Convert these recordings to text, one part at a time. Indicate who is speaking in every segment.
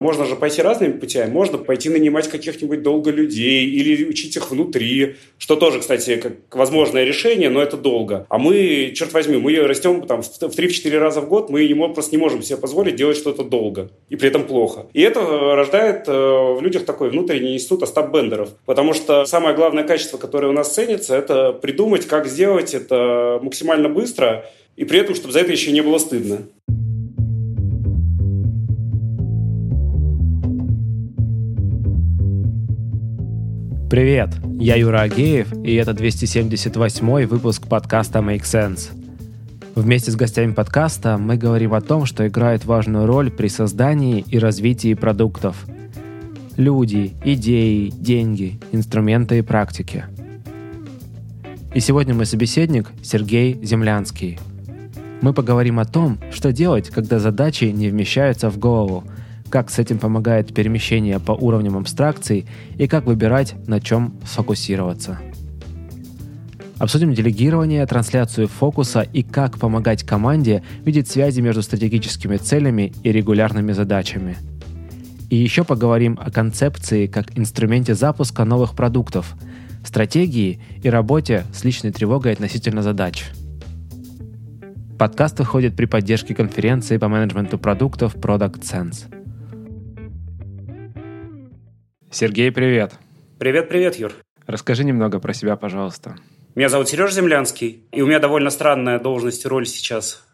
Speaker 1: Можно же пойти разными путями. Можно пойти нанимать каких-нибудь долго людей или учить их внутри, что тоже, кстати, как возможное решение, но это долго. А мы, черт возьми, мы растем там, в 3-4 раза в год, мы не, просто не можем себе позволить делать что-то долго и при этом плохо. И это рождает э, в людях такой внутренний институт Остап-бендеров. Потому что самое главное качество, которое у нас ценится, это придумать, как сделать это максимально быстро, и при этом, чтобы за это еще не было стыдно.
Speaker 2: Привет, я Юра Агеев, и это 278 выпуск подкаста Make Sense. Вместе с гостями подкаста мы говорим о том, что играет важную роль при создании и развитии продуктов. Люди, идеи, деньги, инструменты и практики. И сегодня мой собеседник Сергей Землянский. Мы поговорим о том, что делать, когда задачи не вмещаются в голову – как с этим помогает перемещение по уровням абстракций и как выбирать, на чем сфокусироваться. Обсудим делегирование, трансляцию фокуса и как помогать команде видеть связи между стратегическими целями и регулярными задачами. И еще поговорим о концепции как инструменте запуска новых продуктов, стратегии и работе с личной тревогой относительно задач. Подкаст выходит при поддержке конференции по менеджменту продуктов Product Sense. Сергей, привет.
Speaker 1: Привет-привет, Юр.
Speaker 2: Расскажи немного про себя, пожалуйста.
Speaker 1: Меня зовут Сереж Землянский, и у меня довольно странная должность и роль сейчас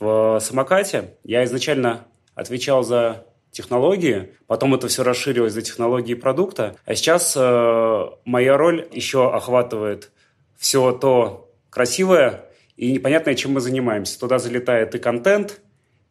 Speaker 1: в самокате. Я изначально отвечал за технологии, потом это все расширилось за технологии продукта, а сейчас э, моя роль еще охватывает все то красивое и непонятное, чем мы занимаемся. Туда залетает и контент,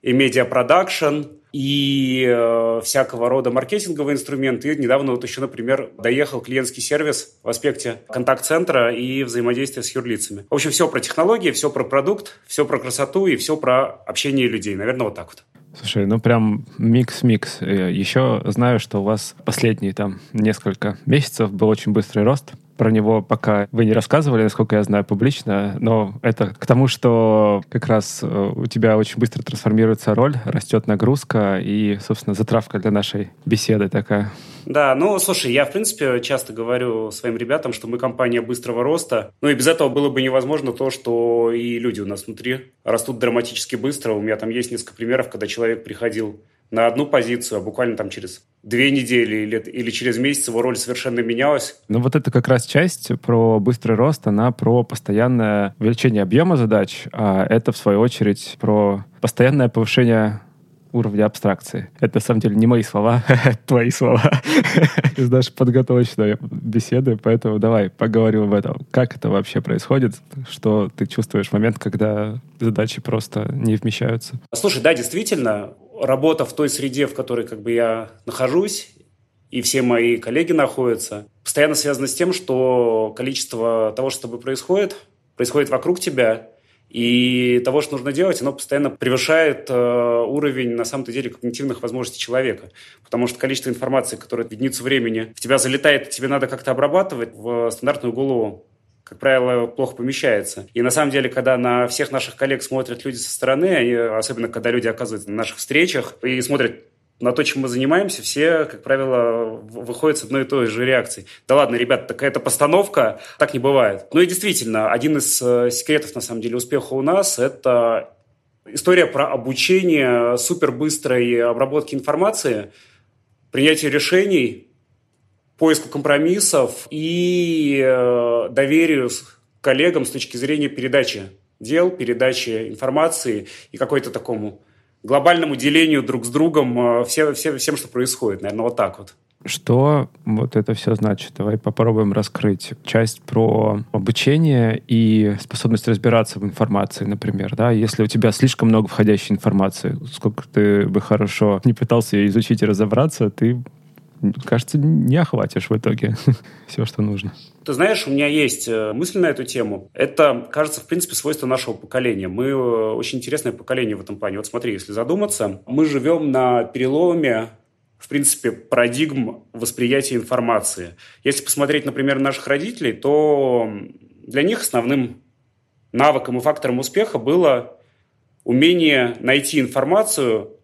Speaker 1: и медиапродакшн, и э, всякого рода маркетинговые инструменты. И недавно вот еще, например, доехал клиентский сервис в аспекте контакт-центра и взаимодействия с юрлицами. В общем, все про технологии, все про продукт, все про красоту и все про общение людей. Наверное, вот так вот.
Speaker 2: Слушай, ну прям микс-микс. Э, еще знаю, что у вас последние там несколько месяцев был очень быстрый рост про него пока вы не рассказывали, насколько я знаю, публично, но это к тому, что как раз э, у тебя очень быстро трансформируется роль, растет нагрузка и, собственно, затравка для нашей беседы такая.
Speaker 1: Да, ну, слушай, я, в принципе, часто говорю своим ребятам, что мы компания быстрого роста. Ну, и без этого было бы невозможно то, что и люди у нас внутри растут драматически быстро. У меня там есть несколько примеров, когда человек приходил на одну позицию, а буквально там через две недели или, или через месяц его роль совершенно менялась.
Speaker 2: Ну вот это как раз часть про быстрый рост, она про постоянное увеличение объема задач, а это, в свою очередь, про постоянное повышение уровня абстракции. Это на самом деле не мои слова, твои слова из нашей подготовочной беседы, поэтому давай поговорим об этом. Как это вообще происходит? Что ты чувствуешь в момент, когда задачи просто не вмещаются?
Speaker 1: Слушай, да, действительно, работа в той среде, в которой как бы я нахожусь, и все мои коллеги находятся, постоянно связано с тем, что количество того, что с тобой происходит, происходит вокруг тебя, и того, что нужно делать, оно постоянно превышает э, уровень, на самом-то деле, когнитивных возможностей человека. Потому что количество информации, которое в единицу времени в тебя залетает, тебе надо как-то обрабатывать, в стандартную голову как правило, плохо помещается. И на самом деле, когда на всех наших коллег смотрят люди со стороны, они, особенно когда люди оказываются на наших встречах и смотрят на то, чем мы занимаемся, все, как правило, выходят с одной и той же реакцией. Да ладно, ребят, такая это постановка, так не бывает. Ну и действительно, один из э, секретов, на самом деле, успеха у нас – это история про обучение супербыстрой обработки информации, принятие решений, поиску компромиссов и э, доверию коллегам с точки зрения передачи дел, передачи информации и какой-то такому глобальному делению друг с другом э, все, все, всем, что происходит. Наверное, вот так вот.
Speaker 2: Что вот это все значит? Давай попробуем раскрыть часть про обучение и способность разбираться в информации, например. Да? Если у тебя слишком много входящей информации, сколько ты бы хорошо не пытался ее изучить и разобраться, ты кажется, не охватишь в итоге все, что нужно.
Speaker 1: Ты знаешь, у меня есть э, мысль на эту тему. Это, кажется, в принципе, свойство нашего поколения. Мы э, очень интересное поколение в этом плане. Вот смотри, если задуматься, мы живем на переломе в принципе, парадигм восприятия информации. Если посмотреть, например, наших родителей, то для них основным навыком и фактором успеха было умение найти информацию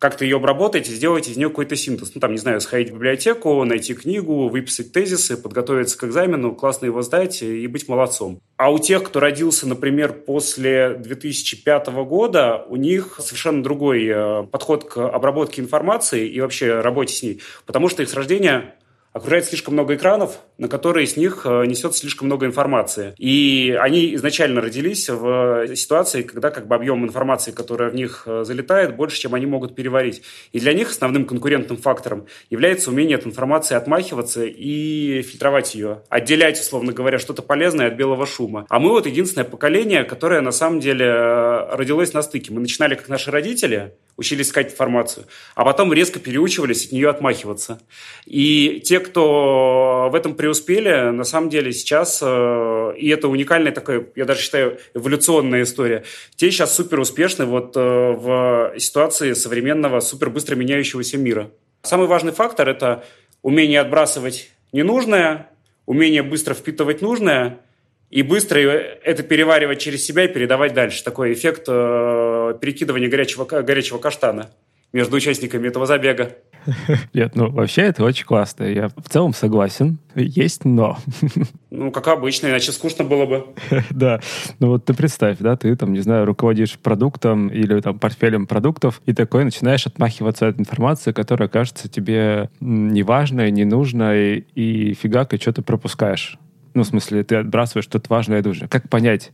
Speaker 1: как-то ее обработать и сделать из нее какой-то синтез. Ну, там, не знаю, сходить в библиотеку, найти книгу, выписать тезисы, подготовиться к экзамену, классно его сдать и быть молодцом. А у тех, кто родился, например, после 2005 года, у них совершенно другой э, подход к обработке информации и вообще работе с ней, потому что их с рождения окружает слишком много экранов, на которые с них э, несет слишком много информации. И они изначально родились в ситуации, когда как бы объем информации, которая в них э, залетает, больше, чем они могут переварить. И для них основным конкурентным фактором является умение от информации отмахиваться и фильтровать ее, отделять, условно говоря, что-то полезное от белого шума. А мы вот единственное поколение, которое на самом деле э, родилось на стыке. Мы начинали как наши родители, учились искать информацию, а потом резко переучивались от нее отмахиваться. И те, кто в этом преуспели, на самом деле сейчас, э, и это уникальная такая, я даже считаю, эволюционная история, те сейчас супер успешны вот э, в ситуации современного супер быстро меняющегося мира. Самый важный фактор – это умение отбрасывать ненужное, умение быстро впитывать нужное – и быстро это переваривать через себя и передавать дальше. Такой эффект э, перекидывания горячего, горячего каштана между участниками этого забега.
Speaker 2: Нет, ну вообще это очень классно. Я в целом согласен. Есть но.
Speaker 1: Ну, как обычно, иначе скучно было бы.
Speaker 2: да. Ну вот ты представь, да, ты там, не знаю, руководишь продуктом или там портфелем продуктов, и такой начинаешь отмахиваться от информации, которая кажется тебе неважной, ненужной, и фигак, и что ты пропускаешь. Ну, в смысле, ты отбрасываешь что-то важное и нужное. Как понять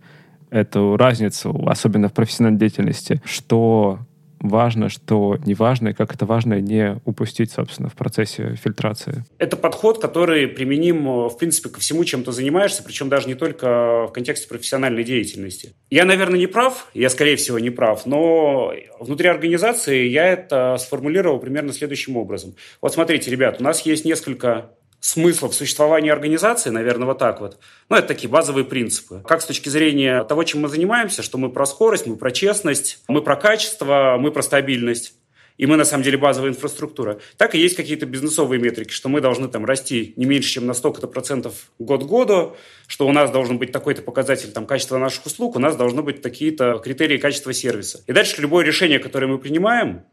Speaker 2: эту разницу, особенно в профессиональной деятельности, что важно, что не важно, и как это важно не упустить, собственно, в процессе фильтрации.
Speaker 1: Это подход, который применим, в принципе, ко всему, чем ты занимаешься, причем даже не только в контексте профессиональной деятельности. Я, наверное, не прав, я, скорее всего, не прав, но внутри организации я это сформулировал примерно следующим образом. Вот смотрите, ребят, у нас есть несколько смысла в существовании организации, наверное, вот так вот. Ну, это такие базовые принципы. Как с точки зрения того, чем мы занимаемся, что мы про скорость, мы про честность, мы про качество, мы про стабильность. И мы, на самом деле, базовая инфраструктура. Так и есть какие-то бизнесовые метрики, что мы должны там расти не меньше, чем на столько-то процентов год к году, что у нас должен быть такой-то показатель там, качества наших услуг, у нас должны быть какие-то критерии качества сервиса. И дальше любое решение, которое мы принимаем,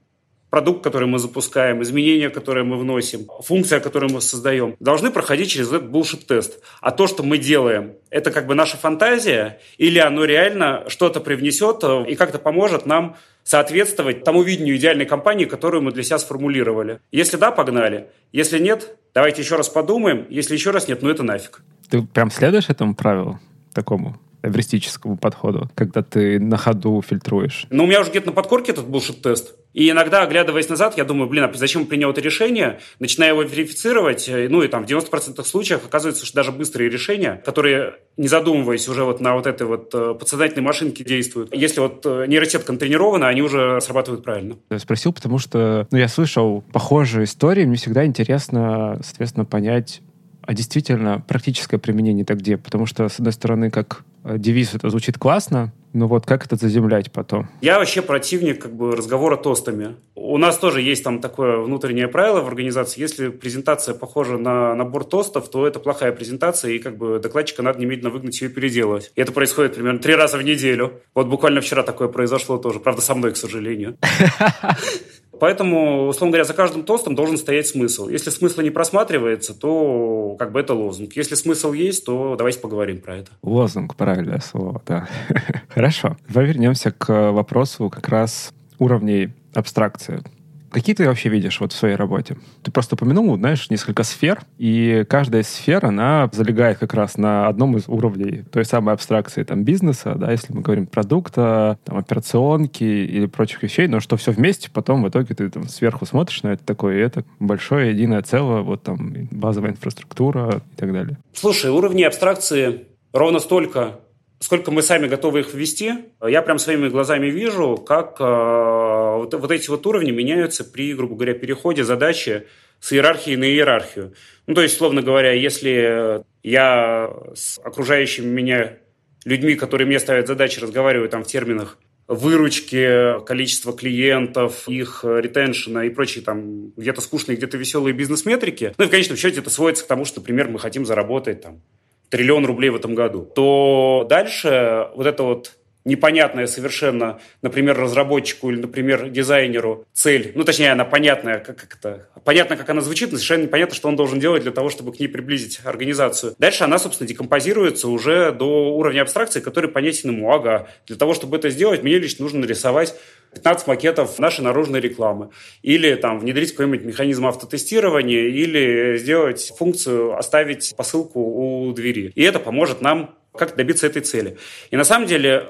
Speaker 1: продукт, который мы запускаем, изменения, которые мы вносим, функция, которую мы создаем, должны проходить через этот bullshit-тест. А то, что мы делаем, это как бы наша фантазия, или оно реально что-то привнесет э, и как-то поможет нам соответствовать тому видению идеальной компании, которую мы для себя сформулировали. Если да, погнали. Если нет, давайте еще раз подумаем. Если еще раз нет, ну это нафиг.
Speaker 2: Ты прям следуешь этому правилу такому? Эвристическому подходу, когда ты на ходу фильтруешь?
Speaker 1: Ну, у меня уже где-то на подкорке этот bullshit-тест. И иногда, оглядываясь назад, я думаю, блин, а зачем я принял это решение? Начинаю его верифицировать, э, ну и там в 90% случаев оказывается, что даже быстрые решения, которые, не задумываясь, уже вот на вот этой вот э, подсознательной машинке действуют. Если вот э, нейросетка натренирована, они уже срабатывают правильно.
Speaker 2: Я спросил, потому что ну, я слышал похожие истории, мне всегда интересно, соответственно, понять, а действительно практическое применение так где? Потому что, с одной стороны, как девиз это звучит классно, но вот как это заземлять потом?
Speaker 1: Я вообще противник как бы разговора тостами. У нас тоже есть там такое внутреннее правило в организации. Если презентация похожа на набор тостов, то это плохая презентация, и как бы докладчика надо немедленно выгнать ее и переделывать. И это происходит примерно три раза в неделю. Вот буквально вчера такое произошло тоже. Правда, со мной, к сожалению. Поэтому, условно говоря, за каждым тостом должен стоять смысл. Если смысла не просматривается, то как бы это лозунг. Если смысл есть, то давайте поговорим про это.
Speaker 2: Лозунг, правильное слово, да. Хорошо. Давай вернемся к вопросу как раз уровней абстракции. Какие ты вообще видишь вот в своей работе? Ты просто упомянул, знаешь, несколько сфер, и каждая сфера, она залегает как раз на одном из уровней той самой абстракции там, бизнеса, да, если мы говорим продукта, там, операционки или прочих вещей, но что все вместе, потом в итоге ты там сверху смотришь на это такое, и это большое единое целое, вот там базовая инфраструктура и так далее.
Speaker 1: Слушай, уровни абстракции ровно столько, сколько мы сами готовы их ввести, я прям своими глазами вижу, как э, вот, вот эти вот уровни меняются при, грубо говоря, переходе задачи с иерархии на иерархию. Ну, то есть, словно говоря, если я с окружающими меня людьми, которые мне ставят задачи, разговариваю там в терминах выручки, количество клиентов, их ретеншена и прочие там где-то скучные, где-то веселые бизнес-метрики. Ну и в конечном счете это сводится к тому, что, например, мы хотим заработать там триллион рублей в этом году, то дальше вот это вот непонятная совершенно, например, разработчику или, например, дизайнеру цель, ну, точнее, она понятная, как, как это, понятно, как она звучит, но совершенно непонятно, что он должен делать для того, чтобы к ней приблизить организацию. Дальше она, собственно, декомпозируется уже до уровня абстракции, который понятен ему. Ага, для того, чтобы это сделать, мне лично нужно нарисовать 15 макетов нашей наружной рекламы. Или там внедрить какой-нибудь механизм автотестирования, или сделать функцию оставить посылку у двери. И это поможет нам как добиться этой цели. И на самом деле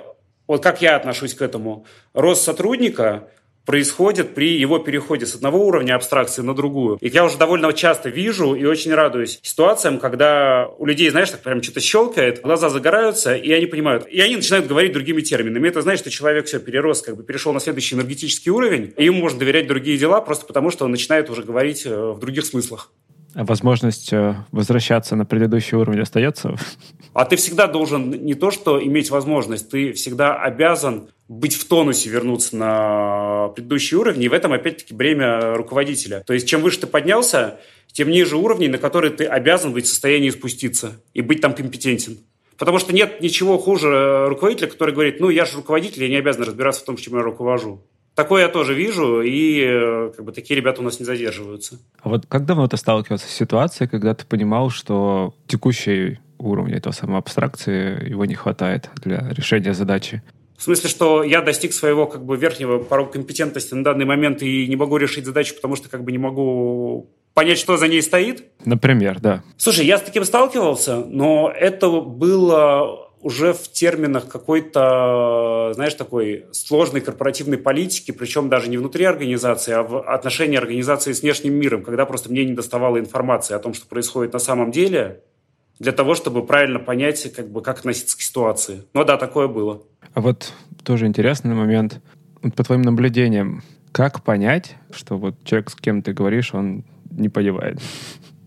Speaker 1: вот как я отношусь к этому, рост сотрудника происходит при его переходе с одного уровня абстракции на другую. И я уже довольно часто вижу и очень радуюсь ситуациям, когда у людей, знаешь, так прям что-то щелкает, глаза загораются, и они понимают. И они начинают говорить другими терминами. Это значит, что человек все перерос, как бы перешел на следующий энергетический уровень, и ему можно доверять другие дела просто потому, что он начинает уже говорить э, в других смыслах.
Speaker 2: Возможность э, возвращаться на предыдущий уровень остается?
Speaker 1: А ты всегда должен не то, что иметь возможность, ты всегда обязан быть в тонусе, вернуться на предыдущий уровень, и в этом, опять-таки, бремя руководителя. То есть, чем выше ты поднялся, тем ниже уровней, на которые ты обязан быть в состоянии спуститься и быть там компетентен. Потому что нет ничего хуже руководителя, который говорит, ну, я же руководитель, я не обязан разбираться в том, чем я руковожу. Такое я тоже вижу, и э, как бы такие ребята у нас не задерживаются.
Speaker 2: А вот как давно ты сталкивался с ситуацией, когда ты понимал, что текущий уровня этого самой абстракции его не хватает для решения задачи?
Speaker 1: В смысле, что я достиг своего как бы верхнего порога компетентности на данный момент и не могу решить задачу, потому что как бы не могу понять, что за ней стоит?
Speaker 2: Например, да.
Speaker 1: Слушай, я с таким сталкивался, но это было уже в терминах какой-то, знаешь, такой сложной корпоративной политики, причем даже не внутри организации, а в отношении организации с внешним миром, когда просто мне не доставало информации о том, что происходит на самом деле, для того, чтобы правильно понять, как бы, как относиться к ситуации. Но да, такое было.
Speaker 2: А вот тоже интересный момент. По твоим наблюдениям, как понять, что вот человек, с кем ты говоришь, он не понимает?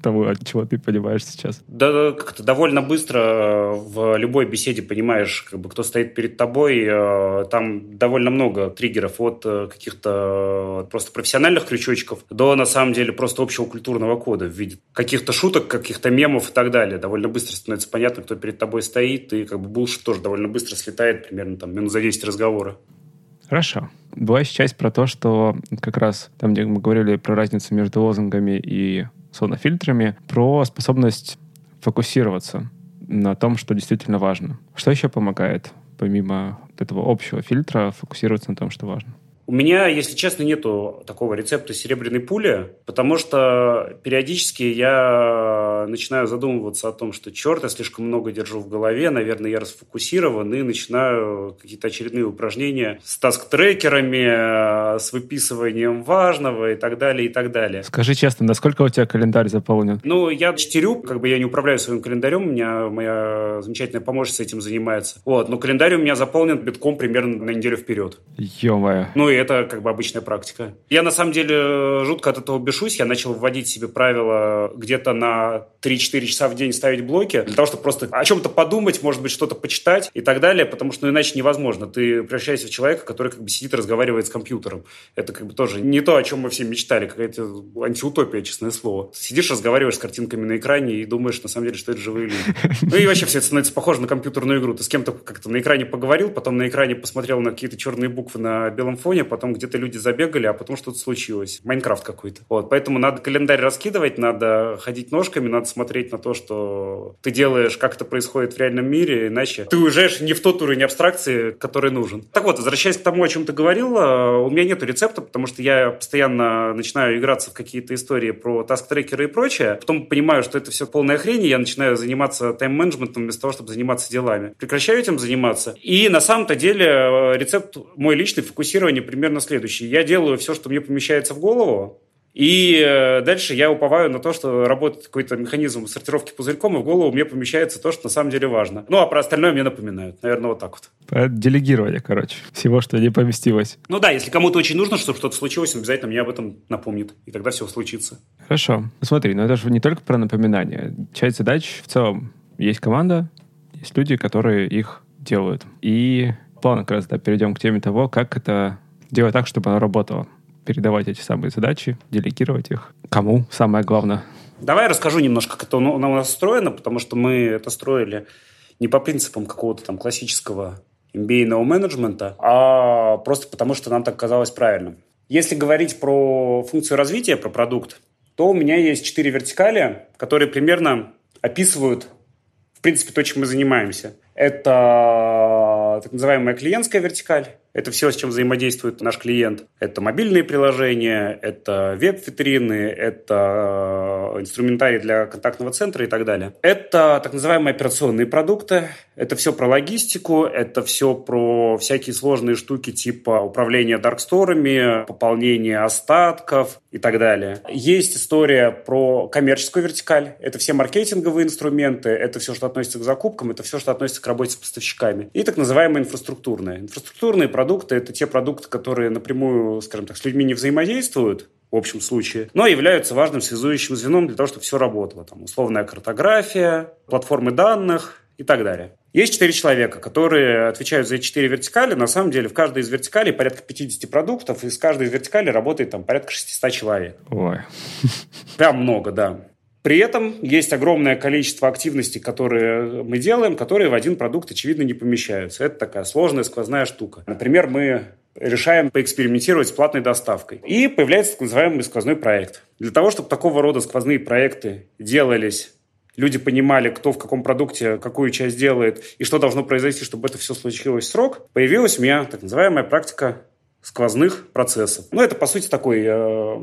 Speaker 2: Того, от чего ты понимаешь сейчас?
Speaker 1: Да, как-то довольно быстро э, в любой беседе понимаешь, как бы, кто стоит перед тобой. Э, там довольно много триггеров от э, каких-то просто профессиональных крючочков до, на самом деле, просто общего культурного кода в виде каких-то шуток, каких-то мемов и так далее. Довольно быстро становится понятно, кто перед тобой стоит, и как бы булшит тоже довольно быстро слетает, примерно там минут за 10 разговора.
Speaker 2: Хорошо. Была еще часть про то, что как раз там, где мы говорили про разницу между лозунгами и сонофильтрами, про способность фокусироваться на том, что действительно важно. Что еще помогает, помимо этого общего фильтра, фокусироваться на том, что важно?
Speaker 1: У меня, если честно, нету такого рецепта серебряной пули, потому что периодически я начинаю задумываться о том, что черт, я слишком много держу в голове, наверное, я расфокусирован и начинаю какие-то очередные упражнения с таск-трекерами, с выписыванием важного и так далее, и так далее.
Speaker 2: Скажи честно, насколько у тебя календарь заполнен?
Speaker 1: Ну, я чтерю, как бы я не управляю своим календарем, у меня моя замечательная помощница этим занимается. Вот, но календарь у меня заполнен битком примерно на неделю вперед.
Speaker 2: Ё-моё.
Speaker 1: Ну, это как бы обычная практика. Я на самом деле жутко от этого бешусь. Я начал вводить себе правила где-то на 3-4 часа в день ставить блоки, для того, чтобы просто о чем-то подумать, может быть, что-то почитать и так далее, потому что ну, иначе невозможно. Ты превращаешься в человека, который как бы сидит и разговаривает с компьютером. Это как бы тоже не то, о чем мы все мечтали, какая-то антиутопия, честное слово. Сидишь, разговариваешь с картинками на экране и думаешь, на самом деле, что это живые люди. Ну и вообще все это становится похоже на компьютерную игру. Ты с кем-то как-то на экране поговорил, потом на экране посмотрел на какие-то черные буквы на белом фоне, потом где-то люди забегали, а потом что-то случилось. Майнкрафт какой-то. Вот, поэтому надо календарь раскидывать, надо ходить ножками, надо смотреть на то, что ты делаешь, как это происходит в реальном мире, иначе ты уезжаешь не в тот уровень абстракции, который нужен. Так вот, возвращаясь к тому, о чем ты говорил, у меня нет рецепта, потому что я постоянно начинаю играться в какие-то истории про таск-трекеры и прочее, потом понимаю, что это все полная хрень, и я начинаю заниматься тайм-менеджментом вместо того, чтобы заниматься делами. Прекращаю этим заниматься. И на самом-то деле э, рецепт мой личный фокусирование примерно следующий. Я делаю все, что мне помещается в голову, и э, дальше я уповаю на то, что работает какой-то механизм сортировки пузырьком, и в голову мне помещается то, что на самом деле важно. Ну, а про остальное мне напоминают. Наверное, вот так вот.
Speaker 2: Делегирование, короче, всего, что не поместилось.
Speaker 1: Ну да, если кому-то очень нужно, чтобы что-то случилось, он обязательно мне об этом напомнит. И тогда все случится.
Speaker 2: Хорошо. Смотри, но это же не только про напоминание. Часть задач в целом. Есть команда, есть люди, которые их делают. И плавно как раз да, перейдем к теме того, как это делать так, чтобы оно работало. Передавать эти самые задачи, делегировать их. Кому самое главное?
Speaker 1: Давай расскажу немножко, как это у нас устроено, потому что мы это строили не по принципам какого-то там классического MBA менеджмента, а просто потому, что нам так казалось правильным. Если говорить про функцию развития, про продукт, то у меня есть четыре вертикали, которые примерно описывают, в принципе, то, чем мы занимаемся. Это так называемая клиентская вертикаль, это все, с чем взаимодействует наш клиент. Это мобильные приложения, это веб-витрины, это э, инструментарий для контактного центра и так далее. Это так называемые операционные продукты. Это все про логистику, это все про всякие сложные штуки типа управления дарксторами, пополнения остатков и так далее. Есть история про коммерческую вертикаль. Это все маркетинговые инструменты, это все, что относится к закупкам, это все, что относится к работе с поставщиками. И так называемые инфраструктурные. Инфраструктурные продукты продукты – это те продукты, которые напрямую, скажем так, с людьми не взаимодействуют, в общем случае, но являются важным связующим звеном для того, чтобы все работало. Там условная картография, платформы данных и так далее. Есть четыре человека, которые отвечают за эти четыре вертикали. На самом деле в каждой из вертикалей порядка 50 продуктов, и с каждой из вертикалей работает там порядка 600 человек.
Speaker 2: Ой.
Speaker 1: Прям много, да. При этом есть огромное количество активностей, которые мы делаем, которые в один продукт, очевидно, не помещаются. Это такая сложная сквозная штука. Например, мы решаем поэкспериментировать с платной доставкой. И появляется так называемый сквозной проект. Для того, чтобы такого рода сквозные проекты делались люди понимали, кто в каком продукте какую часть делает и что должно произойти, чтобы это все случилось в срок, появилась у меня так называемая практика сквозных процессов. Ну, это, по сути, такой... Э,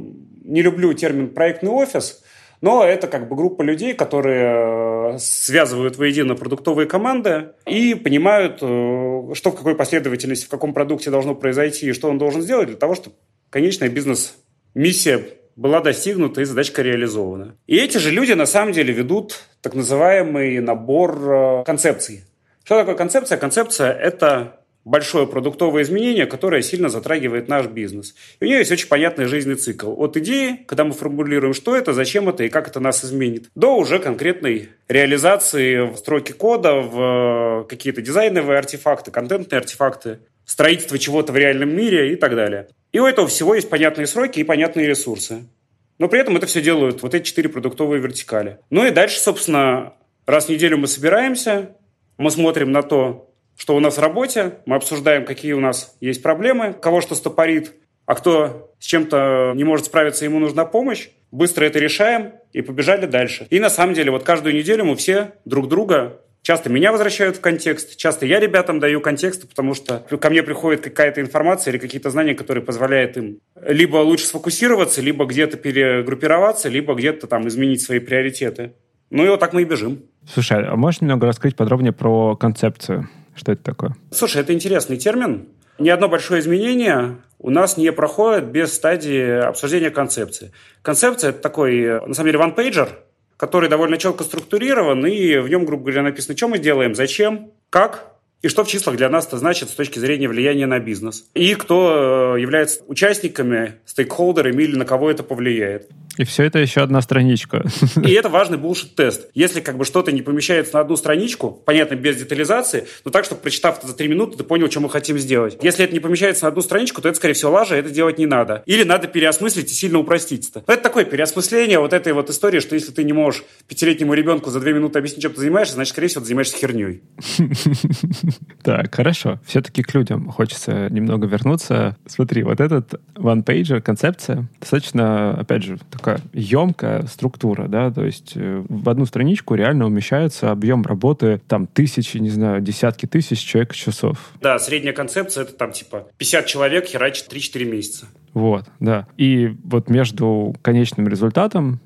Speaker 1: не люблю термин «проектный офис», но это как бы группа людей, которые э, связывают воедино продуктовые команды и понимают, э, что в какой последовательности, в каком продукте должно произойти и что он должен сделать для того, чтобы конечная бизнес-миссия была достигнута и задачка реализована. И эти же люди на самом деле ведут так называемый набор э, концепций. Что такое концепция? Концепция – это большое продуктовое изменение, которое сильно затрагивает наш бизнес. И у нее есть очень понятный жизненный цикл. От идеи, когда мы формулируем, что это, зачем это и как это нас изменит, до уже конкретной реализации в строке кода, в какие-то дизайновые артефакты, контентные артефакты, строительство чего-то в реальном мире и так далее. И у этого всего есть понятные сроки и понятные ресурсы. Но при этом это все делают вот эти четыре продуктовые вертикали. Ну и дальше, собственно, раз в неделю мы собираемся, мы смотрим на то, что у нас в работе, мы обсуждаем, какие у нас есть проблемы, кого что стопорит, а кто с чем-то не может справиться, ему нужна помощь. Быстро это решаем и побежали дальше. И на самом деле вот каждую неделю мы все друг друга Часто меня возвращают в контекст, часто я ребятам даю контекст, потому что ко мне приходит какая-то информация или какие-то знания, которые позволяют им либо лучше сфокусироваться, либо где-то перегруппироваться, либо где-то там изменить свои приоритеты. Ну и вот так мы и бежим.
Speaker 2: Слушай, а можешь немного рассказать подробнее про концепцию? Что это такое?
Speaker 1: Слушай, это интересный термин. Ни одно большое изменение у нас не проходит без стадии обсуждения концепции. Концепция – это такой, на самом деле, one-pager, который довольно четко структурирован, и в нем, грубо говоря, написано, что мы делаем, зачем, как и что в числах для нас это значит с точки зрения влияния на бизнес. И кто э, является участниками, стейкхолдерами или на кого это повлияет.
Speaker 2: И все это еще одна страничка.
Speaker 1: И это важный булшит-тест. Если как бы что-то не помещается на одну страничку, понятно, без детализации, но так, чтобы прочитав это за три минуты, ты понял, что мы хотим сделать. Если это не помещается на одну страничку, то это, скорее всего, лажа, это делать не надо. Или надо переосмыслить и сильно упростить это. Это такое переосмысление вот этой вот истории, что если ты не можешь пятилетнему ребенку за две минуты объяснить, чем ты занимаешься, значит, скорее всего, ты занимаешься херней.
Speaker 2: Так, хорошо. Все-таки к людям хочется немного вернуться. Смотри, вот этот one-pager, концепция, достаточно, опять же, такая емкая структура, да, то есть э, в одну страничку реально умещается объем работы там тысячи, не знаю, десятки тысяч человек часов.
Speaker 1: Да, средняя концепция это там типа 50 человек херачит 3-4 месяца.
Speaker 2: Вот, да. И вот между конечным результатом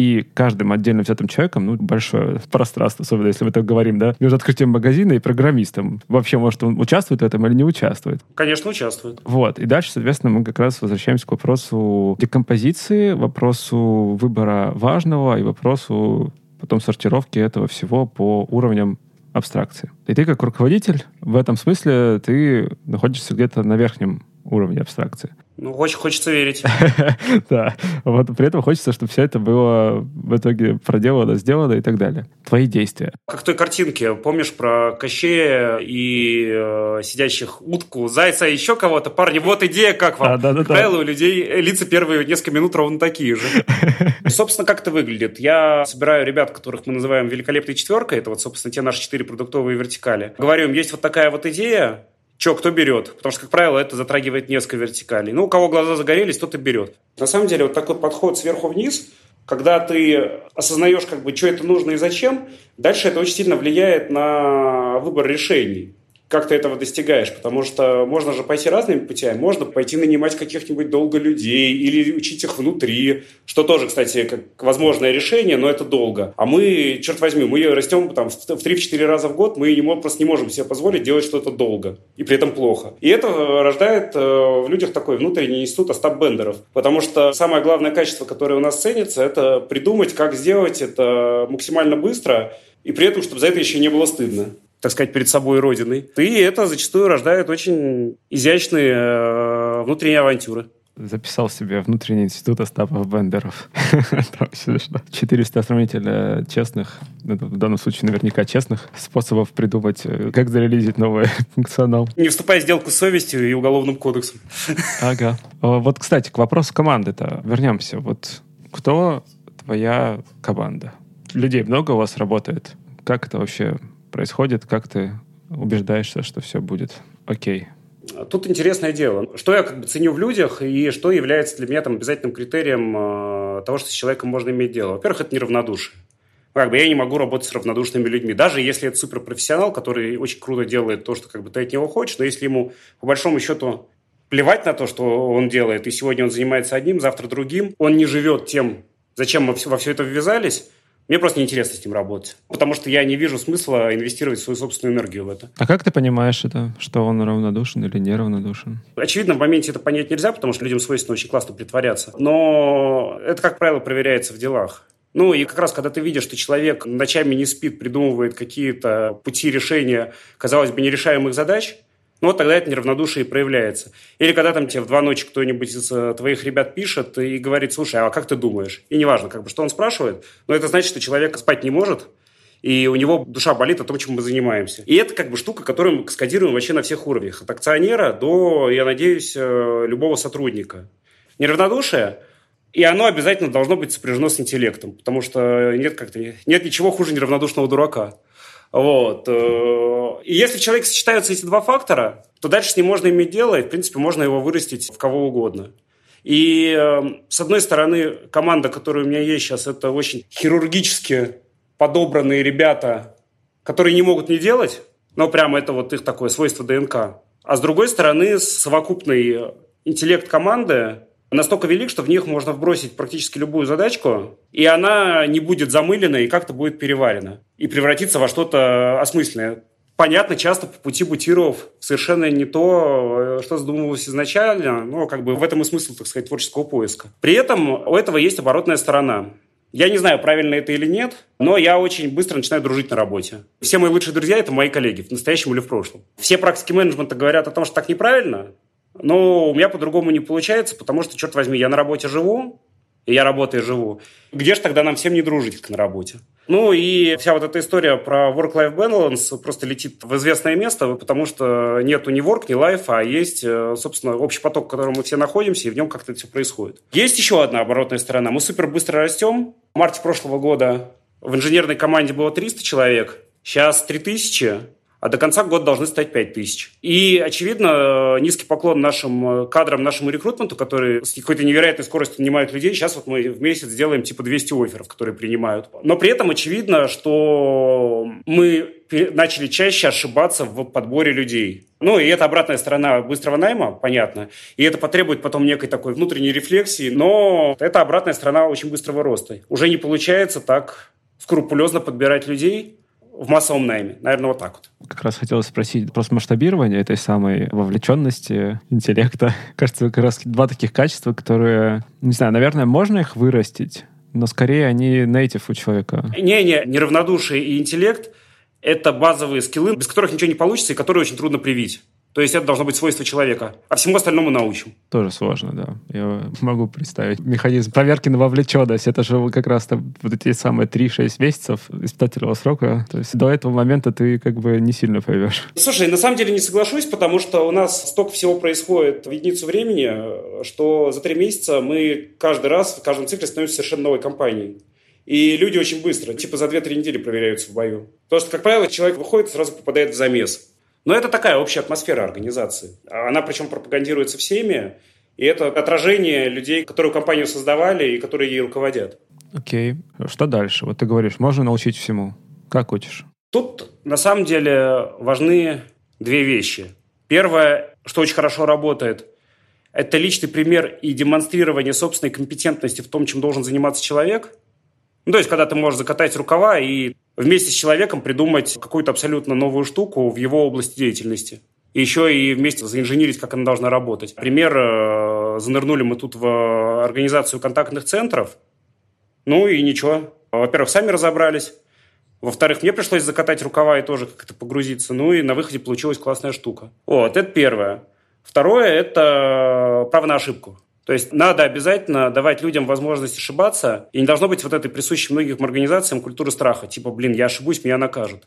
Speaker 2: и каждым отдельно взятым человеком, ну, большое пространство, особенно если мы так говорим, да, между открытием магазина и программистом. Вообще, может, он участвует в этом или не участвует?
Speaker 1: Конечно, участвует.
Speaker 2: Вот. И дальше, соответственно, мы как раз возвращаемся к вопросу декомпозиции, вопросу выбора важного и вопросу потом сортировки этого всего по уровням абстракции. И ты как руководитель в этом смысле ты находишься где-то на верхнем уровне абстракции.
Speaker 1: Ну, очень хочется верить.
Speaker 2: да. Вот при этом хочется, чтобы все это было в итоге проделано, сделано и так далее. Твои действия.
Speaker 1: Как в той картинке, помнишь про Кощея и э, сидящих утку, зайца и еще кого-то? Парни, вот идея, как вам? А, да, да, как правило, у людей лица первые несколько минут ровно такие же. собственно, как это выглядит? Я собираю ребят, которых мы называем великолепной четверкой, это вот, собственно, те наши четыре продуктовые вертикали. Говорю им, есть вот такая вот идея, Че, кто берет? Потому что, как правило, это затрагивает несколько вертикалей. Ну, у кого глаза загорелись, тот и берет. На самом деле, вот такой подход сверху вниз, когда ты осознаешь, как бы, что это нужно и зачем, дальше это очень сильно влияет на выбор решений как ты этого достигаешь, потому что можно же пойти разными путями. Можно пойти нанимать каких-нибудь долго людей или учить их внутри, что тоже, кстати, как возможное решение, но это долго. А мы, черт возьми, мы растем там в 3-4 раза в год, мы не, просто не можем себе позволить делать что-то долго и при этом плохо. И это рождает э, в людях такой внутренний институт Остап-Бендеров, потому что самое главное качество, которое у нас ценится, это придумать, как сделать это максимально быстро, и при этом, чтобы за это еще не было стыдно так сказать, перед собой и родиной. И это зачастую рождает очень изящные э, внутренние авантюры.
Speaker 2: Записал себе внутренний институт Остапов Бендеров. Четыреста сравнительно честных, ну, в данном случае наверняка честных, способов придумать, э, как зарелизить новый функционал.
Speaker 1: Не вступая в сделку с совестью и уголовным кодексом.
Speaker 2: Ага. Вот, кстати, к вопросу команды-то вернемся. Вот кто твоя команда? Людей много у вас работает? Как это вообще происходит, как ты убеждаешься, что все будет окей?
Speaker 1: Тут интересное дело. Что я как бы ценю в людях и что является для меня там обязательным критерием э, того, что с человеком можно иметь дело. Во-первых, это неравнодушие. Как бы я не могу работать с равнодушными людьми. Даже если это суперпрофессионал, который очень круто делает то, что как бы ты от него хочешь, но если ему по большому счету плевать на то, что он делает, и сегодня он занимается одним, завтра другим, он не живет тем, зачем мы во все это ввязались, мне просто неинтересно с ним работать, потому что я не вижу смысла инвестировать свою собственную энергию в это.
Speaker 2: А как ты понимаешь это, что он равнодушен или неравнодушен?
Speaker 1: Очевидно, в моменте это понять нельзя, потому что людям свойственно очень классно притворяться. Но это, как правило, проверяется в делах. Ну и как раз, когда ты видишь, что человек ночами не спит, придумывает какие-то пути решения, казалось бы, нерешаемых задач – ну, вот тогда это неравнодушие и проявляется. Или когда там тебе в два ночи кто-нибудь из э, твоих ребят пишет и говорит, слушай, а как ты думаешь? И неважно, как бы, что он спрашивает, но это значит, что человек спать не может, и у него душа болит о том, чем мы занимаемся. И это как бы штука, которую мы каскадируем вообще на всех уровнях. От акционера до, я надеюсь, э, любого сотрудника. Неравнодушие и оно обязательно должно быть сопряжено с интеллектом, потому что нет, как-то, нет ничего хуже неравнодушного дурака. Вот. Э, и если в человеке сочетаются эти два фактора, то дальше с ним можно иметь дело, и, в принципе, можно его вырастить в кого угодно. И, э, с одной стороны, команда, которая у меня есть сейчас, это очень хирургически подобранные ребята, которые не могут не делать, но прямо это вот их такое свойство ДНК. А с другой стороны, совокупный интеллект команды настолько велик, что в них можно вбросить практически любую задачку, и она не будет замылена и как-то будет переварена и превратиться во что-то осмысленное. Понятно, часто по пути бутировав совершенно не то, что задумывалось изначально, но как бы в этом и смысл, так сказать, творческого поиска. При этом у этого есть оборотная сторона. Я не знаю, правильно это или нет, но я очень быстро начинаю дружить на работе. Все мои лучшие друзья – это мои коллеги, в настоящем или в прошлом. Все практики менеджмента говорят о том, что так неправильно, но у меня по-другому не получается, потому что, черт возьми, я на работе живу, и я работаю и живу. Где же тогда нам всем не дружить, как на работе? Ну и вся вот эта история про work-life balance просто летит в известное место, потому что нету ни work, ни life, а есть, э, собственно, общий поток, в котором мы все находимся, и в нем как-то это все происходит. Есть еще одна оборотная сторона. Мы супер быстро растем. В марте прошлого года в инженерной команде было 300 человек, сейчас 3000, а до конца года должны стать 5 тысяч. И, очевидно, низкий поклон нашим э, кадрам, нашему рекрутменту, которые с какой-то невероятной скоростью нанимают людей. Сейчас вот мы в месяц сделаем типа 200 офферов, которые принимают. Но при этом очевидно, что мы начали чаще ошибаться в подборе людей. Ну, и это обратная сторона быстрого найма, понятно. И это потребует потом некой такой внутренней рефлексии, но это обратная сторона очень быстрого роста. Уже не получается так скрупулезно подбирать людей, в массовом найме. Наверное, вот так вот.
Speaker 2: Как раз хотел спросить про масштабирование этой самой вовлеченности, интеллекта. Кажется, как раз два таких качества, которые, не знаю, наверное, можно их вырастить, но скорее они native у человека.
Speaker 1: Не-не, неравнодушие и интеллект – это базовые скиллы, без которых ничего не получится и которые очень трудно привить. То есть это должно быть свойство человека. А всему остальному научим.
Speaker 2: Тоже сложно, да. Я могу представить механизм проверки на вовлеченность. Это же как раз там вот эти самые 3-6 месяцев испытательного срока. То есть до этого момента ты как бы не сильно поймешь.
Speaker 1: Слушай, на самом деле не соглашусь, потому что у нас столько всего происходит в единицу времени, что за три месяца мы каждый раз в каждом цикле становимся совершенно новой компанией. И люди очень быстро, типа за 2-3 недели проверяются в бою. Потому что, как правило, человек выходит и сразу попадает в замес. Но это такая общая атмосфера организации. Она причем пропагандируется всеми, и это отражение людей, которые компанию создавали и которые ей руководят.
Speaker 2: Окей. Что дальше? Вот ты говоришь, можно научить всему. Как учишь?
Speaker 1: Тут на самом деле важны две вещи. Первое, что очень хорошо работает, это личный пример и демонстрирование собственной компетентности в том, чем должен заниматься человек. Ну, то есть, когда ты можешь закатать рукава и вместе с человеком придумать какую-то абсолютно новую штуку в его области деятельности. И еще и вместе заинженерить, как она должна работать. Пример, э, занырнули мы тут в организацию контактных центров. Ну и ничего. Во-первых, сами разобрались. Во-вторых, мне пришлось закатать рукава и тоже как-то погрузиться. Ну и на выходе получилась классная штука. Вот, это первое. Второе – это право на ошибку. То есть надо обязательно давать людям возможность ошибаться, и не должно быть вот этой присущей многим организациям культуры страха, типа, блин, я ошибусь, меня накажут.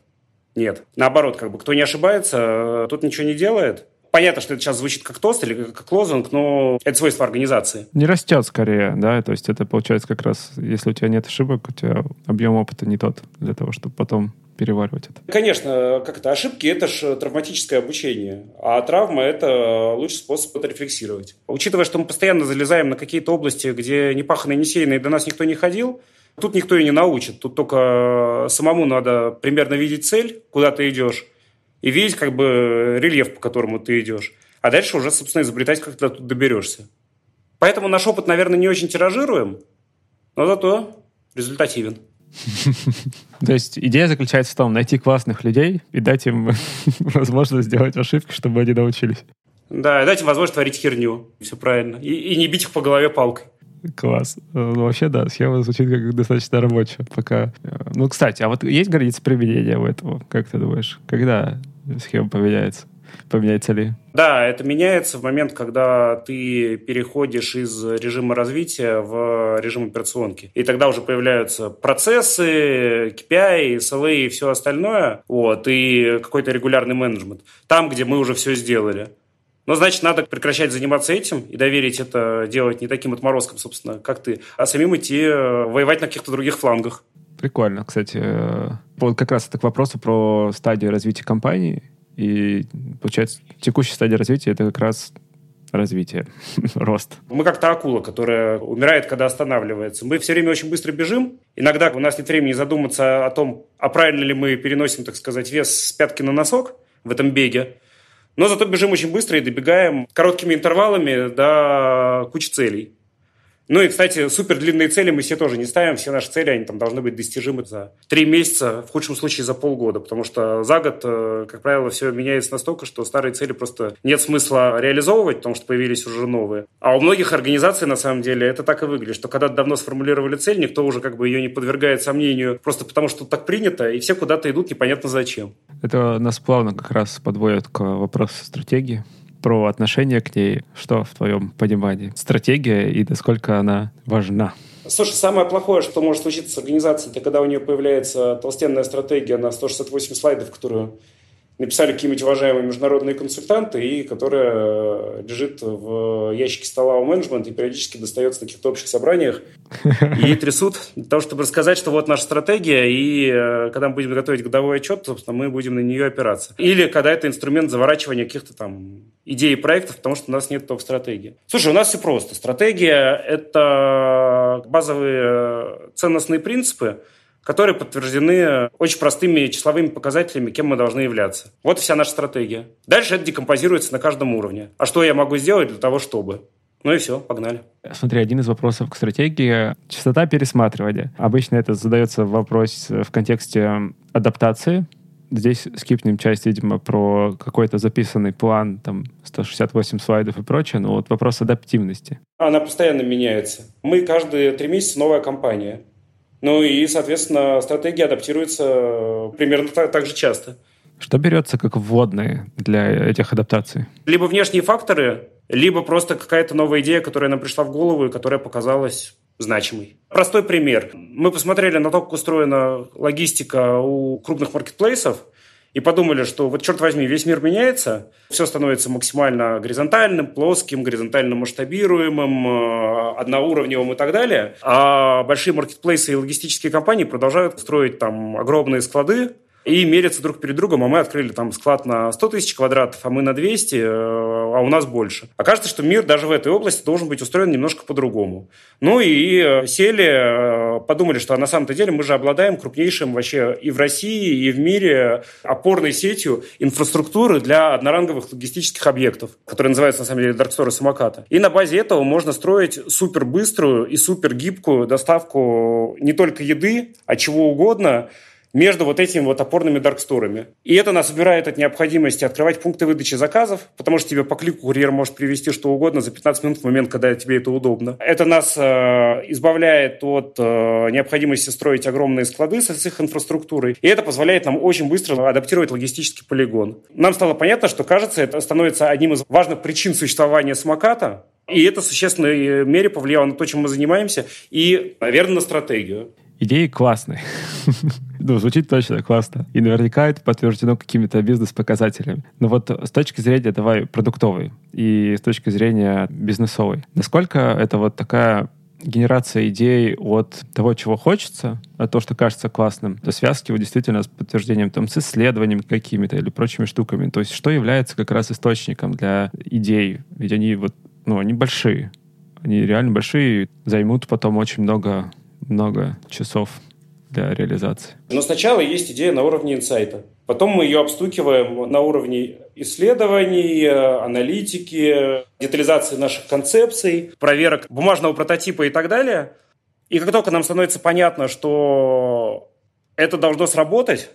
Speaker 1: Нет. Наоборот, как бы, кто не ошибается, тот ничего не делает. Понятно, что это сейчас звучит как тост или как лозунг, но это свойство организации.
Speaker 2: Не растет скорее, да? То есть это получается как раз, если у тебя нет ошибок, у тебя объем опыта не тот для того, чтобы потом переваривать это.
Speaker 1: Конечно, как это, ошибки – это же травматическое обучение, а травма – это лучший способ это рефлексировать. Учитывая, что мы постоянно залезаем на какие-то области, где не пахано, не сеяно, и до нас никто не ходил, тут никто и не научит. Тут только самому надо примерно видеть цель, куда ты идешь, и видеть как бы рельеф, по которому ты идешь. А дальше уже, собственно, изобретать, как ты тут доберешься. Поэтому наш опыт, наверное, не очень тиражируем, но зато результативен.
Speaker 2: То есть идея заключается в том, найти классных людей и дать им возможность сделать ошибки, чтобы они научились.
Speaker 1: Да, дать им возможность творить херню. Все правильно. И, и не бить их по голове палкой.
Speaker 2: Класс. Ну, вообще, да, схема звучит как достаточно рабочая. Пока... Э, ну, кстати, а вот есть граница применения у этого? Как ты думаешь? Когда схема поменяется? Поменяется ли?
Speaker 1: Да, это меняется в момент, когда ты переходишь из режима развития в режим операционки. И тогда уже появляются процессы, KPI, SLA и все остальное. Вот, и какой-то регулярный менеджмент. Там, где мы уже все сделали. Но, значит, надо прекращать заниматься этим и доверить это делать не таким отморозком, собственно, как ты, а самим идти э, воевать на каких-то других флангах.
Speaker 2: Прикольно, кстати. Вот как раз это к вопросу про стадию развития компании. И, получается, текущая стадия развития — это как раз развитие, рост.
Speaker 1: Мы как то акула, которая умирает, когда останавливается. Мы все время очень быстро бежим. Иногда у нас нет времени задуматься о том, а правильно ли мы переносим, так сказать, вес с пятки на носок в этом беге. Но зато бежим очень быстро и добегаем короткими интервалами до кучи целей. Ну и, кстати, супер длинные цели мы все тоже не ставим. Все наши цели, они там должны быть достижимы за три месяца, в худшем случае за полгода. Потому что за год, э, как правило, все меняется настолько, что старые цели просто нет смысла реализовывать, потому что появились уже новые. А у многих организаций, на самом деле, это так и выглядит, что когда давно сформулировали цель, никто уже как бы ее не подвергает сомнению, просто потому что так принято, и все куда-то идут непонятно зачем.
Speaker 2: Это нас плавно как раз подводит к вопросу стратегии про отношение к ней. Что в твоем понимании? Стратегия и насколько она важна?
Speaker 1: Слушай, самое плохое, что может случиться с организацией, это когда у нее появляется толстенная стратегия на 168 слайдов, которую написали какие-нибудь уважаемые международные консультанты, и которая э, лежит в ящике стола у менеджмента и периодически достается на каких-то общих собраниях. И трясут для того, чтобы рассказать, что вот наша стратегия, и э, когда мы будем готовить годовой отчет, собственно, мы будем на нее опираться. Или когда это инструмент заворачивания каких-то там идей и проектов, потому что у нас нет только стратегии. Слушай, у нас все просто. Стратегия – это базовые э, ценностные принципы, которые подтверждены очень простыми числовыми показателями, кем мы должны являться. Вот вся наша стратегия. Дальше это декомпозируется на каждом уровне. А что я могу сделать для того, чтобы? Ну и все, погнали.
Speaker 2: Смотри, один из вопросов к стратегии — частота пересматривания. Обычно это задается вопрос в контексте адаптации. Здесь скипнем часть, видимо, про какой-то записанный план, там, 168 слайдов и прочее, но вот вопрос адаптивности.
Speaker 1: Она постоянно меняется. Мы каждые три месяца новая компания. Ну и, соответственно, стратегия адаптируется э, примерно так, так же часто.
Speaker 2: Что берется как вводные для этих адаптаций?
Speaker 1: Либо внешние факторы, либо просто какая-то новая идея, которая нам пришла в голову и которая показалась значимой. Простой пример. Мы посмотрели на то, как устроена логистика у крупных маркетплейсов, и подумали, что вот черт возьми, весь мир меняется, все становится максимально горизонтальным, плоским, горизонтально масштабируемым, э, одноуровневым и так далее. А большие маркетплейсы и логистические компании продолжают строить там огромные склады, и мерятся друг перед другом, а мы открыли там склад на 100 тысяч квадратов, а мы на 200, э, а у нас больше. Окажется, что мир даже в этой области должен быть устроен немножко по-другому. Ну и э, сели, подумали, что на самом-то деле мы же обладаем крупнейшим вообще и в России, и в мире опорной сетью инфраструктуры для одноранговых логистических объектов, которые называются на самом деле дарксторы самоката. И на базе этого можно строить супер быструю и супер гибкую доставку не только еды, а чего угодно – между вот этими вот опорными дарксторами. И это нас убирает от необходимости открывать пункты выдачи заказов, потому что тебе по клику курьер может привезти что угодно за 15 минут в момент, когда тебе это удобно. Это нас э, избавляет от э, необходимости строить огромные склады с, с их инфраструктурой. И это позволяет нам очень быстро адаптировать логистический полигон. Нам стало понятно, что, кажется, это становится одним из важных причин существования самоката, и это в существенной мере повлияло на то, чем мы занимаемся, и, наверное, на стратегию.
Speaker 2: Идеи классные. ну, звучит точно классно. И наверняка это подтверждено какими-то бизнес-показателями. Но вот с точки зрения, давай, продуктовой и с точки зрения бизнесовой, насколько это вот такая генерация идей от того, чего хочется, от того, что кажется классным, до связки его действительно с подтверждением, там, с исследованиями какими-то или прочими штуками. То есть что является как раз источником для идей? Ведь они вот, ну, они большие. Они реально большие, займут потом очень много много часов для реализации.
Speaker 1: Но сначала есть идея на уровне инсайта. Потом мы ее обстукиваем на уровне исследований, аналитики, детализации наших концепций, проверок бумажного прототипа и так далее. И как только нам становится понятно, что это должно сработать,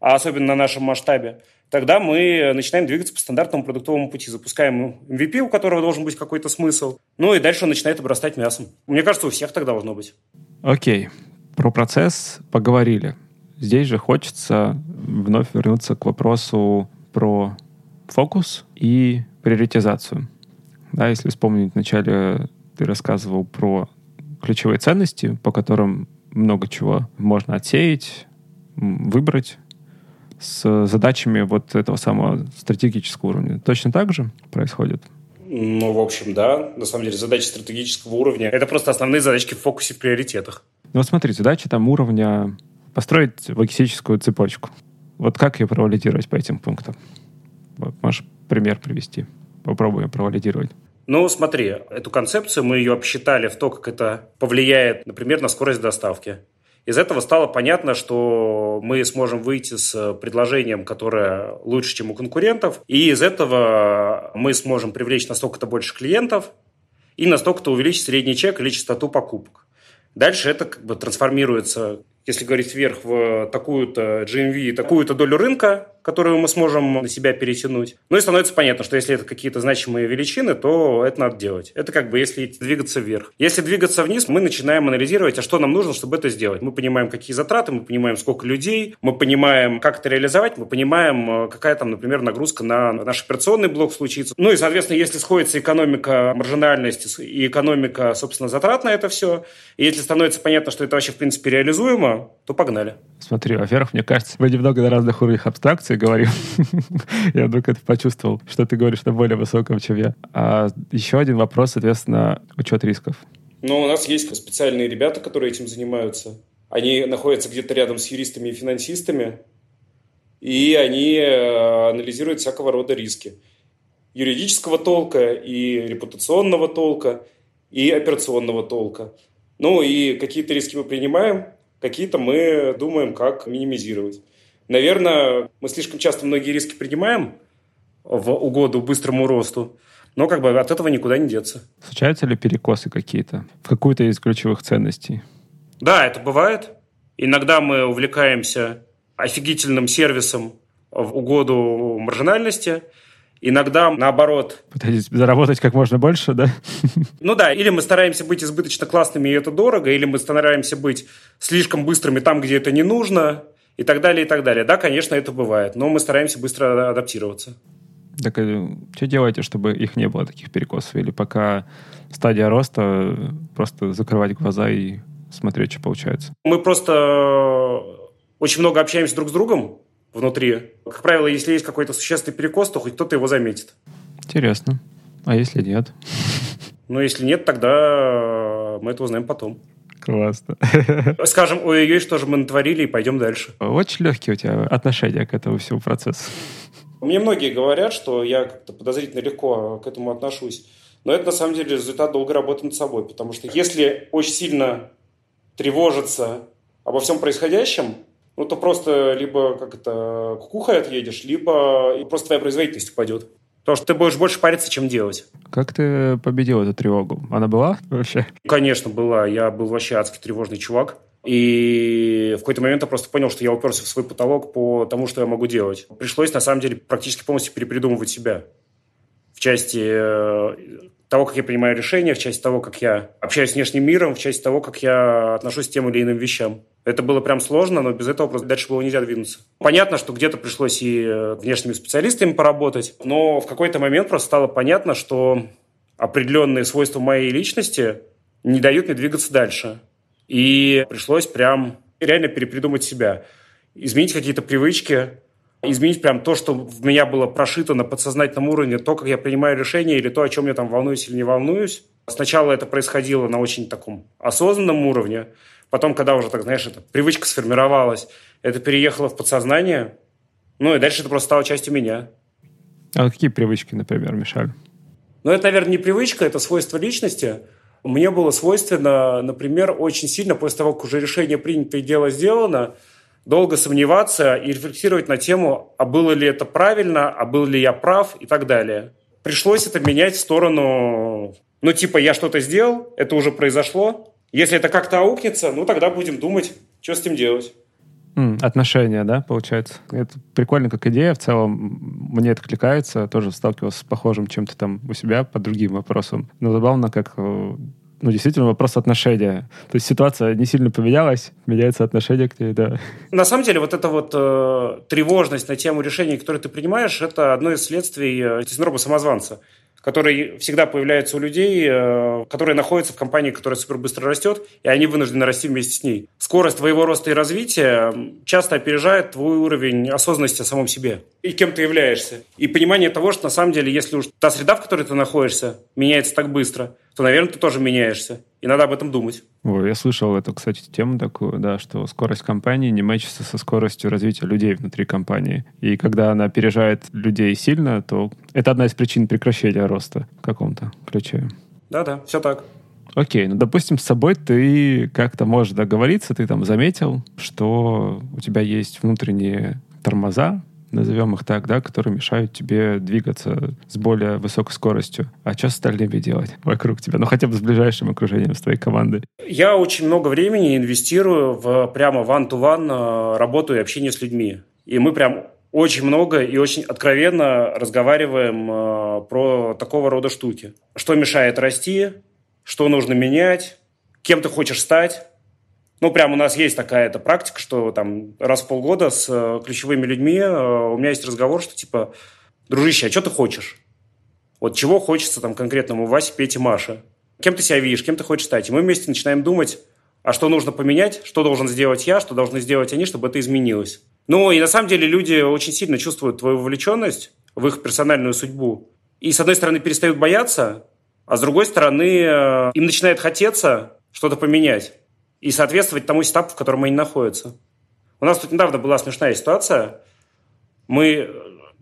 Speaker 1: а особенно на нашем масштабе, тогда мы начинаем двигаться по стандартному продуктовому пути. Запускаем MVP, у которого должен быть какой-то смысл. Ну и дальше он начинает обрастать мясом. Мне кажется, у всех так должно быть.
Speaker 2: Окей. Про процесс поговорили. Здесь же хочется вновь вернуться к вопросу про фокус и приоритизацию. Да, если вспомнить, вначале ты рассказывал про ключевые ценности, по которым много чего можно отсеять, выбрать, с задачами вот этого самого стратегического уровня. Точно так же происходит?
Speaker 1: Ну, в общем, да. На самом деле, задачи стратегического уровня – это просто основные задачки в фокусе, в приоритетах.
Speaker 2: Ну, вот смотри, задача там уровня построить логистическую цепочку. Вот как ее провалидировать по этим пунктам? Вот, можешь пример привести? Попробуем провалидировать.
Speaker 1: Ну, смотри, эту концепцию мы ее обсчитали в то, как это повлияет, например, на скорость доставки. Из этого стало понятно, что мы сможем выйти с предложением, которое лучше, чем у конкурентов, и из этого мы сможем привлечь настолько-то больше клиентов и настолько-то увеличить средний чек или частоту покупок. Дальше это как бы трансформируется если говорить вверх, в такую-то GMV, такую-то долю рынка, которую мы сможем на себя перетянуть. Ну и становится понятно, что если это какие-то значимые величины, то это надо делать. Это как бы если двигаться вверх. Если двигаться вниз, мы начинаем анализировать, а что нам нужно, чтобы это сделать. Мы понимаем, какие затраты, мы понимаем, сколько людей, мы понимаем, как это реализовать, мы понимаем, какая там, например, нагрузка на наш операционный блок случится. Ну и, соответственно, если сходится экономика маржинальности и экономика, собственно, затрат на это все, и если становится понятно, что это вообще, в принципе, реализуемо, то погнали.
Speaker 2: Смотри, во-первых, мне кажется, мы немного на разных уровнях абстракции говорим. я вдруг это почувствовал, что ты говоришь на более высоком, чем я. А еще один вопрос, соответственно, учет рисков.
Speaker 1: Ну, у нас есть специальные ребята, которые этим занимаются. Они находятся где-то рядом с юристами и финансистами, и они э, анализируют всякого рода риски. Юридического толка и репутационного толка, и операционного толка. Ну и какие-то риски мы принимаем, какие-то мы думаем, как минимизировать. Наверное, мы слишком часто многие риски принимаем в угоду быстрому росту, но как бы от этого никуда не деться.
Speaker 2: Случаются ли перекосы какие-то в какую-то из ключевых ценностей?
Speaker 1: Да, это бывает. Иногда мы увлекаемся офигительным сервисом в угоду маржинальности – Иногда, наоборот...
Speaker 2: Пытаетесь заработать как можно больше, да?
Speaker 1: Ну да, или мы стараемся быть избыточно классными, и это дорого, или мы стараемся быть слишком быстрыми там, где это не нужно, и так далее, и так далее. Да, конечно, это бывает, но мы стараемся быстро адаптироваться.
Speaker 2: Так э, что делаете, чтобы их не было, таких перекосов? Или пока стадия роста, просто закрывать глаза и смотреть, что получается?
Speaker 1: Мы просто очень много общаемся друг с другом, внутри. Как правило, если есть какой-то существенный перекос, то хоть кто-то его заметит.
Speaker 2: Интересно. А если нет?
Speaker 1: Ну, если нет, тогда мы это узнаем потом.
Speaker 2: Классно.
Speaker 1: Скажем, ой-ой-ой, что же мы натворили, и пойдем дальше.
Speaker 2: Очень легкие у тебя отношения к этому всему процессу.
Speaker 1: Мне многие говорят, что я как-то подозрительно легко к этому отношусь. Но это на самом деле результат долгой работы над собой. Потому что если очень сильно тревожиться обо всем происходящем, ну то просто либо как это кукухой отъедешь, либо просто твоя производительность упадет. Потому что ты будешь больше париться, чем делать.
Speaker 2: Как ты победил эту тревогу? Она была вообще?
Speaker 1: Конечно, была. Я был вообще адский тревожный чувак. И в какой-то момент я просто понял, что я уперся в свой потолок по тому, что я могу делать. Пришлось, на самом деле, практически полностью перепридумывать себя. В части э, того, как я принимаю решения, в части того, как я общаюсь с внешним миром, в части того, как я отношусь к тем или иным вещам. Это было прям сложно, но без этого просто дальше было нельзя двинуться. Понятно, что где-то пришлось и э, внешними специалистами поработать, но в какой-то момент просто стало понятно, что определенные свойства моей личности не дают мне двигаться дальше. И пришлось прям реально перепридумать себя, изменить какие-то привычки, изменить прям то, что в меня было прошито на подсознательном уровне, то, как я принимаю решения или то, о чем я там волнуюсь или не волнуюсь. Сначала это происходило на очень таком осознанном уровне, Потом, когда уже, так знаешь, эта привычка сформировалась, это переехало в подсознание, ну и дальше это просто стало частью меня.
Speaker 2: А какие привычки, например, мешали?
Speaker 1: Ну, это, наверное, не привычка, это свойство личности. Мне было свойственно, например, очень сильно после того, как уже решение принято и дело сделано, долго сомневаться и рефлексировать на тему, а было ли это правильно, а был ли я прав и так далее. Пришлось это менять в сторону, ну, типа, я что-то сделал, это уже произошло, если это как-то аукнется, ну тогда будем думать, что с этим делать.
Speaker 2: отношения, да, получается. Это прикольно как идея. В целом, мне это кликается. Тоже сталкивался с похожим чем-то там у себя по другим вопросам. Но забавно, как э, ну, действительно, вопрос отношения. То есть ситуация не сильно поменялась, меняется отношение к ней, да.
Speaker 1: На самом деле, вот эта вот э, тревожность на тему решений, которые ты принимаешь, это одно из следствий э, синдрома самозванца который всегда появляется у людей, э, которые находятся в компании, которая супер быстро растет, и они вынуждены расти вместе с ней. Скорость твоего роста и развития часто опережает твой уровень осознанности о самом себе и кем ты являешься. И понимание того, что на самом деле, если уж та среда, в которой ты находишься, меняется так быстро, то, наверное, ты тоже меняешься. И надо об этом думать.
Speaker 2: Ой, я слышал эту, кстати, тему такую, да, что скорость компании не мэчится со скоростью развития людей внутри компании. И когда она опережает людей сильно, то это одна из причин прекращения роста в каком-то ключе.
Speaker 1: Да-да, все так.
Speaker 2: Окей, ну, допустим, с собой ты как-то можешь договориться, ты там заметил, что у тебя есть внутренние тормоза, назовем их так, да, которые мешают тебе двигаться с более высокой скоростью. А что с остальными делать вокруг тебя? Ну, хотя бы с ближайшим окружением, с твоей командой.
Speaker 1: Я очень много времени инвестирую в прямо one-to-one э, работу и общение с людьми. И мы прям очень много и очень откровенно разговариваем э, про такого рода штуки. Что мешает расти, что нужно менять, кем ты хочешь стать, ну, прям у нас есть такая эта практика, что там раз в полгода с э, ключевыми людьми э, у меня есть разговор, что типа, дружище, а что ты хочешь? Вот чего хочется там конкретному Васе, Пете, Маше? Кем ты себя видишь, кем ты хочешь стать? И мы вместе начинаем думать, а что нужно поменять, что должен сделать я, что должны сделать они, чтобы это изменилось. Ну, и на самом деле люди очень сильно чувствуют твою вовлеченность в их персональную судьбу. И, с одной стороны, перестают бояться, а с другой стороны, э, им начинает хотеться что-то поменять и соответствовать тому этапу, в котором они находятся. У нас тут недавно была смешная ситуация. Мы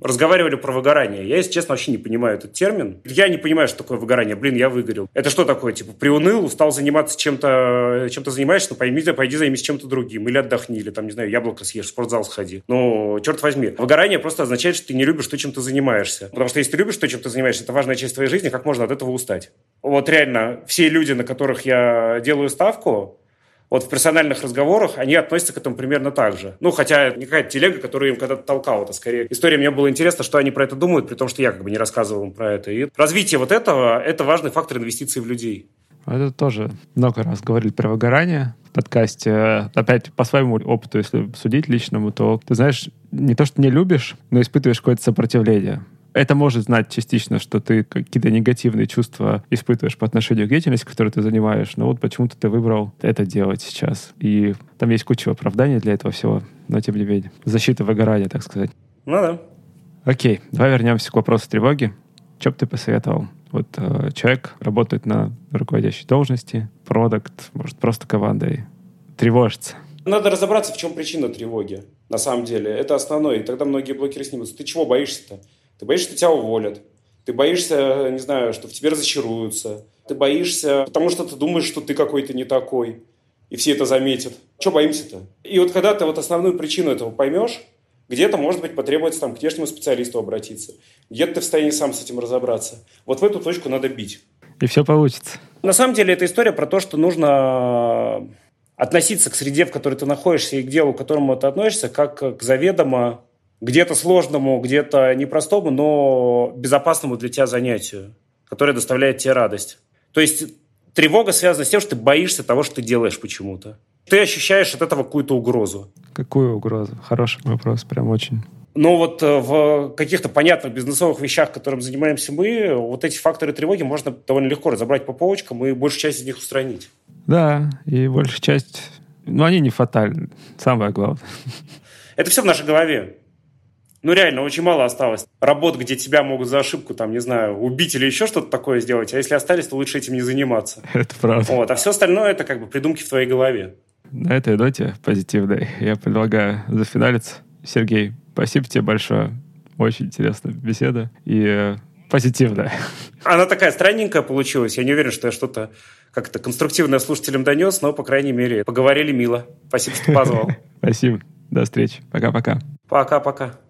Speaker 1: разговаривали про выгорание. Я, если честно, вообще не понимаю этот термин. Я не понимаю, что такое выгорание. Блин, я выгорел. Это что такое? Типа, приуныл, устал заниматься чем-то, чем-то занимаешься, ну, пойми, пойди займись чем-то другим. Или отдохни, или там, не знаю, яблоко съешь, в спортзал сходи. Ну, черт возьми. Выгорание просто означает, что ты не любишь то, чем ты занимаешься. Потому что если ты любишь то, чем ты занимаешься, это важная часть твоей жизни, как можно от этого устать? Вот реально, все люди, на которых я делаю ставку, вот в персональных разговорах они относятся к этому примерно так же. Ну, хотя не какая-то телега, которую им когда-то толкал, это скорее история. Мне было интересно, что они про это думают, при том, что я как бы не рассказывал им про это. И развитие вот этого – это важный фактор инвестиций в людей.
Speaker 2: Это тоже много раз говорили про выгорание в подкасте. Опять по своему опыту, если судить личному, то ты знаешь, не то, что не любишь, но испытываешь какое-то сопротивление. Это может знать частично, что ты какие-то негативные чувства испытываешь по отношению к деятельности, которую ты занимаешь, но вот почему-то ты выбрал это делать сейчас. И там есть куча оправданий для этого всего, но тем не менее. Защита выгорания, так сказать.
Speaker 1: Ну да.
Speaker 2: Окей, давай вернемся к вопросу тревоги. Что бы ты посоветовал Вот э, человек работает на руководящей должности, продукт, может, просто командой, тревожится.
Speaker 1: Надо разобраться, в чем причина тревоги. На самом деле, это основное. И тогда многие блокеры снимутся. Ты чего боишься-то? Ты боишься, что тебя уволят. Ты боишься, не знаю, что в тебе разочаруются. Ты боишься, потому что ты думаешь, что ты какой-то не такой. И все это заметят. Чего боимся-то? И вот когда ты вот основную причину этого поймешь, где-то, может быть, потребуется там, к внешнему специалисту обратиться. Где-то ты в состоянии сам с этим разобраться. Вот в эту точку надо бить.
Speaker 2: И все получится.
Speaker 1: На самом деле, это история про то, что нужно относиться к среде, в которой ты находишься, и к делу, к которому ты относишься, как к заведомо где-то сложному, где-то непростому, но безопасному для тебя занятию, которое доставляет тебе радость. То есть тревога связана с тем, что ты боишься того, что ты делаешь почему-то. Ты ощущаешь от этого какую-то угрозу.
Speaker 2: Какую угрозу? Хороший вопрос, прям очень.
Speaker 1: Но вот э, в каких-то понятных бизнесовых вещах, которым занимаемся мы, вот эти факторы тревоги можно довольно легко разобрать по полочкам и большую часть из них устранить.
Speaker 2: Да, и большая часть... Ну, они не фатальны. Самое главное.
Speaker 1: Это все в нашей голове. Ну, реально, очень мало осталось работ, где тебя могут за ошибку, там, не знаю, убить или еще что-то такое сделать. А если остались, то лучше этим не заниматься.
Speaker 2: Это правда.
Speaker 1: Вот. А все остальное это как бы придумки в твоей голове.
Speaker 2: На этой ноте позитивной я предлагаю зафиналиться. Сергей, спасибо тебе большое. Очень интересная беседа и э, позитивная.
Speaker 1: Она такая странненькая получилась. Я не уверен, что я что-то как-то конструктивное слушателям донес, но, по крайней мере, поговорили мило. Спасибо, что позвал.
Speaker 2: Спасибо. До встречи. Пока-пока.
Speaker 1: Пока-пока.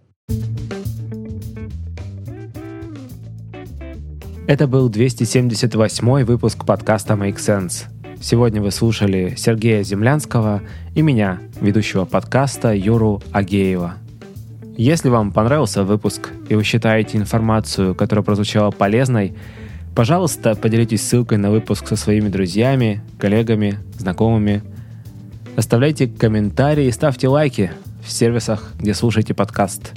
Speaker 2: Это был 278 выпуск подкаста Make Sense. Сегодня вы слушали Сергея Землянского и меня, ведущего подкаста Юру Агеева. Если вам понравился выпуск и вы считаете информацию, которая прозвучала полезной, пожалуйста, поделитесь ссылкой на выпуск со своими друзьями, коллегами, знакомыми. Оставляйте комментарии и ставьте лайки в сервисах, где слушаете подкаст.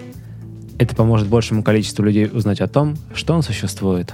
Speaker 2: Это поможет большему количеству людей узнать о том, что он существует.